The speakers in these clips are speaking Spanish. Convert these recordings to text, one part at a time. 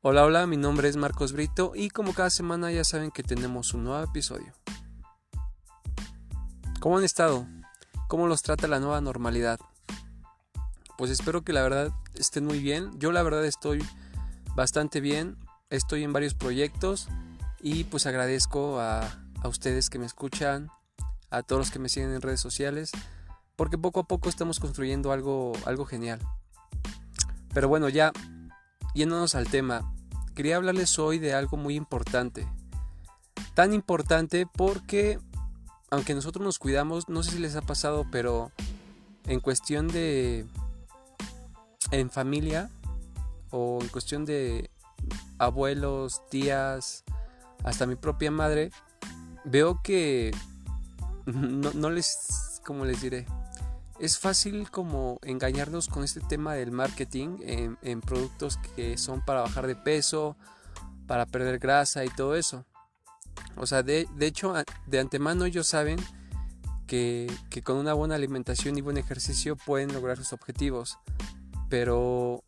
Hola, hola, mi nombre es Marcos Brito y como cada semana ya saben que tenemos un nuevo episodio. ¿Cómo han estado? ¿Cómo los trata la nueva normalidad? Pues espero que la verdad estén muy bien. Yo la verdad estoy bastante bien. Estoy en varios proyectos y pues agradezco a, a ustedes que me escuchan, a todos los que me siguen en redes sociales, porque poco a poco estamos construyendo algo, algo genial. Pero bueno, ya yéndonos al tema, quería hablarles hoy de algo muy importante. Tan importante porque, aunque nosotros nos cuidamos, no sé si les ha pasado, pero en cuestión de... en familia o en cuestión de abuelos, tías, hasta mi propia madre, veo que no, no les, como les diré, es fácil como engañarnos con este tema del marketing en, productos que son para bajar de peso, para perder grasa y todo eso. O sea, de, hecho, de antemano ellos saben que, que, con una buena alimentación y buen ejercicio pueden lograr sus objetivos. Pero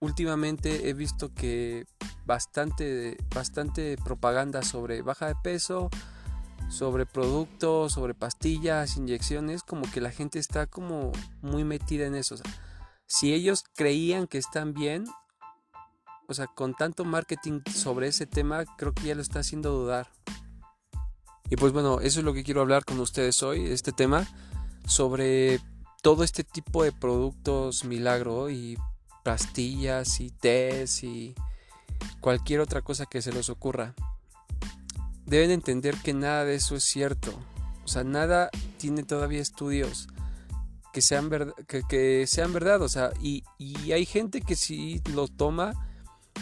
últimamente he visto que bastante, bastante propaganda sobre baja de peso, sobre productos, sobre pastillas, inyecciones, como que la gente está como muy metida en eso. si ellos creían que están bien, o sea, con tanto marketing sobre ese tema, creo que ya lo está haciendo dudar. Y pues bueno, eso es lo que quiero hablar con ustedes hoy, este tema, sobre todo este tipo de productos milagro y pastillas y tés y cualquier otra cosa que se les ocurra deben entender que nada de eso es cierto. O sea, nada tiene todavía estudios que sean, que, sean verdad. O sea, y, hay gente que sí lo toma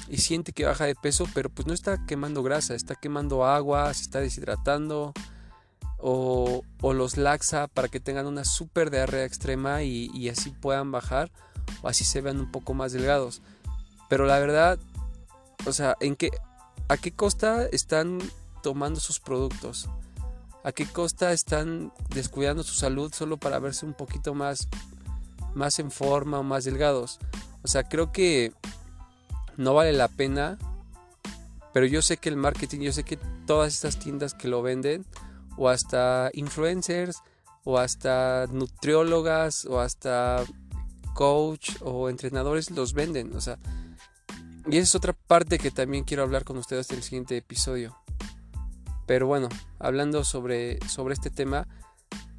y siente que baja de peso, pero pues no está quemando grasa, está quemando agua, se está deshidratando. O, los laxa para que tengan una super diarrea extrema y, y así puedan bajar o así se vean un poco más delgados. Pero la verdad, o sea, ¿en qué, ¿a qué costa están tomando sus productos? ¿A qué costa están descuidando su salud solo para verse un poquito más, más en forma o más delgados? O sea, creo que no vale la pena, pero yo sé que el marketing, yo sé que todas estas tiendas que lo venden, o hasta influencers, o hasta nutriólogas, o hasta coach o entrenadores los venden. O sea, y esa es otra parte que también quiero hablar con ustedes en el siguiente episodio. Pero bueno, hablando sobre, sobre este tema,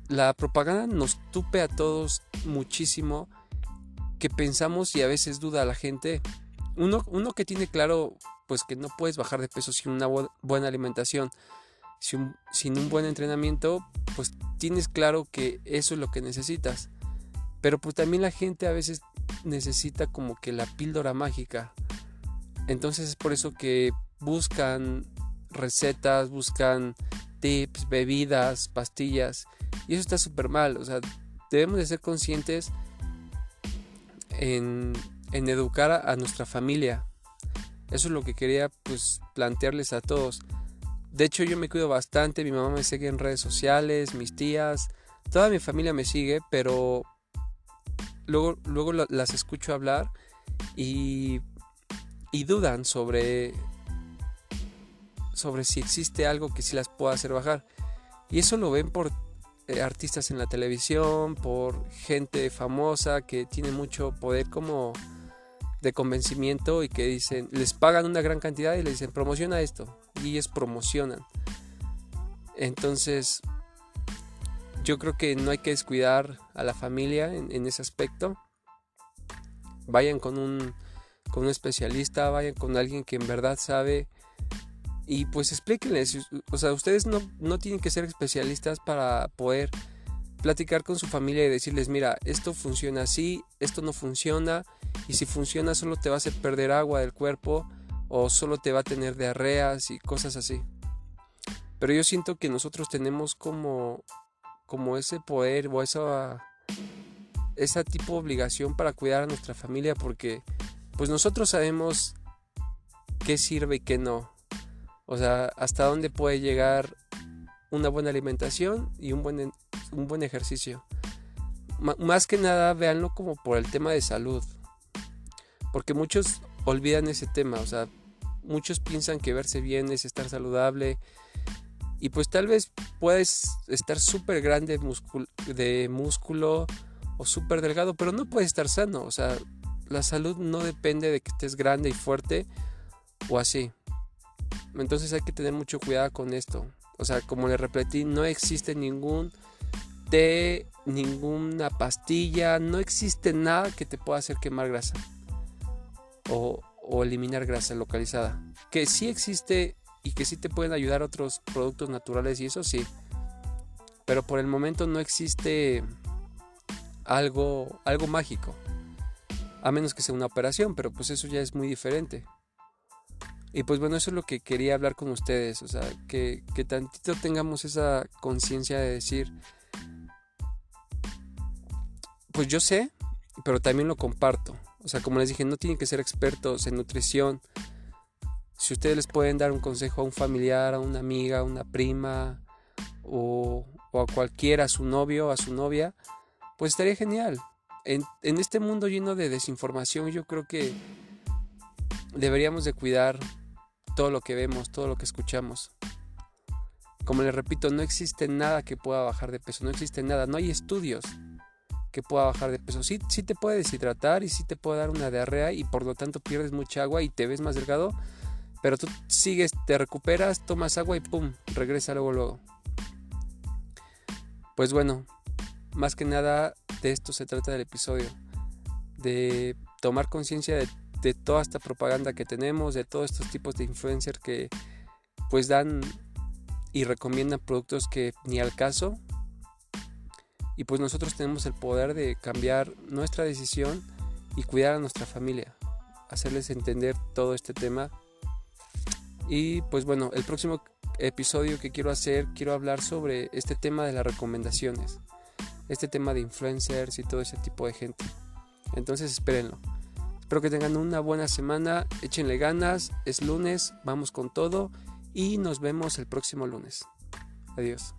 la propaganda nos tupe a todos muchísimo que pensamos y a veces duda a la gente. Uno, uno que tiene claro pues que no puedes bajar de peso sin una buena alimentación, sin sin un buen entrenamiento, pues tienes claro que eso es lo que necesitas. Pero pues también la gente a veces necesita como que la píldora mágica. Entonces es por eso que buscan recetas, buscan tips, bebidas, pastillas. Y eso está súper mal. O sea, debemos de ser conscientes en, en educar a, nuestra familia. Eso es lo que quería pues plantearles a todos. De hecho yo me cuido bastante, mi mamá me sigue en redes sociales, mis tías, toda mi familia me sigue, pero luego, luego las escucho hablar y, y dudan sobre sobre si existe algo que sí las pueda hacer bajar. Y eso lo ven por eh, artistas en la televisión, por gente famosa que tiene mucho poder como de convencimiento y que dicen, les pagan una gran cantidad y les dicen, promociona esto. Y ellos promocionan. Entonces, yo creo que no hay que descuidar a la familia en, en ese aspecto. Vayan con un, con un especialista, vayan con alguien que en verdad sabe y pues explíquenles, o sea, ustedes no, no tienen que ser especialistas para poder platicar con su familia y decirles, mira, esto funciona así, esto no funciona, y si funciona solo te va a hacer perder agua del cuerpo o solo te va a tener diarreas y cosas así. Pero yo siento que nosotros tenemos como, como ese poder o esa, esa tipo de obligación para cuidar a nuestra familia porque pues nosotros sabemos qué sirve y qué no. O sea, hasta dónde puede llegar una buena alimentación y un buen, un buen ejercicio. más que nada, véanlo como por el tema de salud. Porque muchos olvidan ese tema. O sea, muchos piensan que verse bien es estar saludable. Y pues tal vez puedes estar súper grande de músculo o súper delgado, pero no puedes estar sano. O sea, la salud no depende de que estés grande y fuerte o así. Entonces hay que tener mucho cuidado con esto. O sea, como le repetí, no existe ningún té, ninguna pastilla, no existe nada que te pueda hacer quemar grasa o, eliminar grasa localizada. Que sí existe y que sí te pueden ayudar otros productos naturales y eso sí. Pero por el momento no existe algo, algo mágico. A menos que sea una operación, pero pues eso ya es muy diferente. Y pues bueno, eso es lo que quería hablar con ustedes. O sea, que, que tantito tengamos esa conciencia de decir, pues yo sé, pero también lo comparto. O sea, como les dije, no tienen que ser expertos en nutrición. Si ustedes les pueden dar un consejo a un familiar, a una amiga, a una prima o, a cualquiera, a su novio, a su novia, pues estaría genial. En, en este mundo lleno de desinformación, yo creo que deberíamos de cuidar todo lo que vemos, todo lo que escuchamos. Como les repito, no existe nada que pueda bajar de peso, no existe nada, no hay estudios que pueda bajar de peso. Sí, sí te puede deshidratar y sí te puede dar una diarrea y por lo tanto pierdes mucha agua y te ves más delgado, pero tú sigues, te recuperas, tomas agua y pum, regresa luego luego. Pues bueno, más que nada de esto se trata del episodio, de tomar conciencia de, de toda esta propaganda que tenemos, de todos estos tipos de influencers que pues dan y recomiendan productos que ni al caso y pues nosotros tenemos el poder de cambiar nuestra decisión y cuidar a nuestra familia, hacerles entender todo este tema. Y pues bueno, el próximo episodio que quiero hacer, quiero hablar sobre este tema de las recomendaciones, este tema de influencers y todo ese tipo de gente. Entonces espérenlo. Espero que tengan una buena semana, échenle ganas, es lunes, vamos con todo y nos vemos el próximo lunes. Adiós.